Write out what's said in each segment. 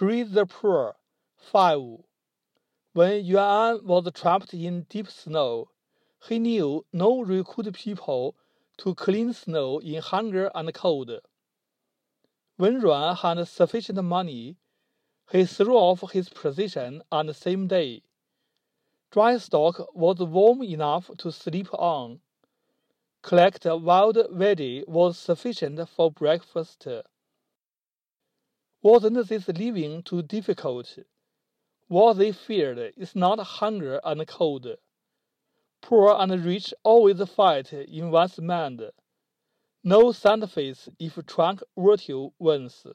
Praise the poor. 5. When Yuan was trapped in deep snow, he knew no recruit people to clean snow in hunger and cold. When Yuan had sufficient money, he threw off his position on the same day. Dry stock was warm enough to sleep on. Collect wild veggie was sufficient for breakfast. Wasn't this living too difficult? What they feared is not hunger and cold. Poor and rich always fight in one's mind. No face if trunk virtue wins.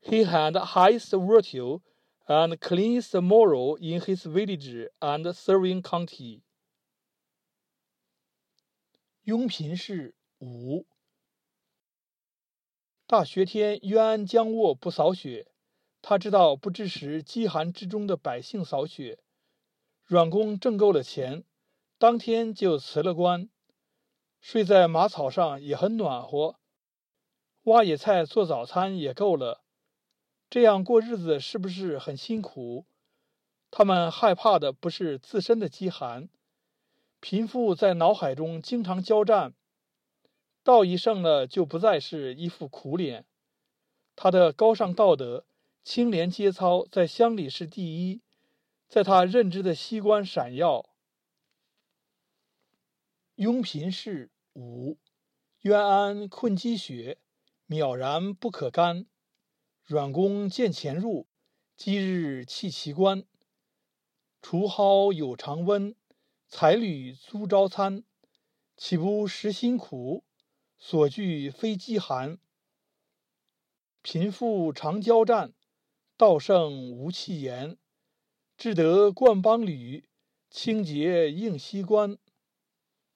He had highest virtue and cleanest moral in his village and serving county. 雍平氏五。 大雪天，冤安将卧不扫雪。他知道不支持饥寒之中的百姓扫雪。阮公挣够了钱，当天就辞了官，睡在马草上也很暖和。挖野菜做早餐也够了。这样过日子是不是很辛苦？他们害怕的不是自身的饥寒，贫富在脑海中经常交战。道义胜了，就不再是一副苦脸。他的高尚道德、清廉节操在乡里是第一，在他认知的西关闪耀。雍平氏五，冤安困积雪，渺然不可干。阮公见前入，今日弃其官。除蒿有常温，才履租朝餐，岂不食辛苦？所惧非饥寒，贫富常交战，道圣无弃言。志得冠邦履，清洁应西关。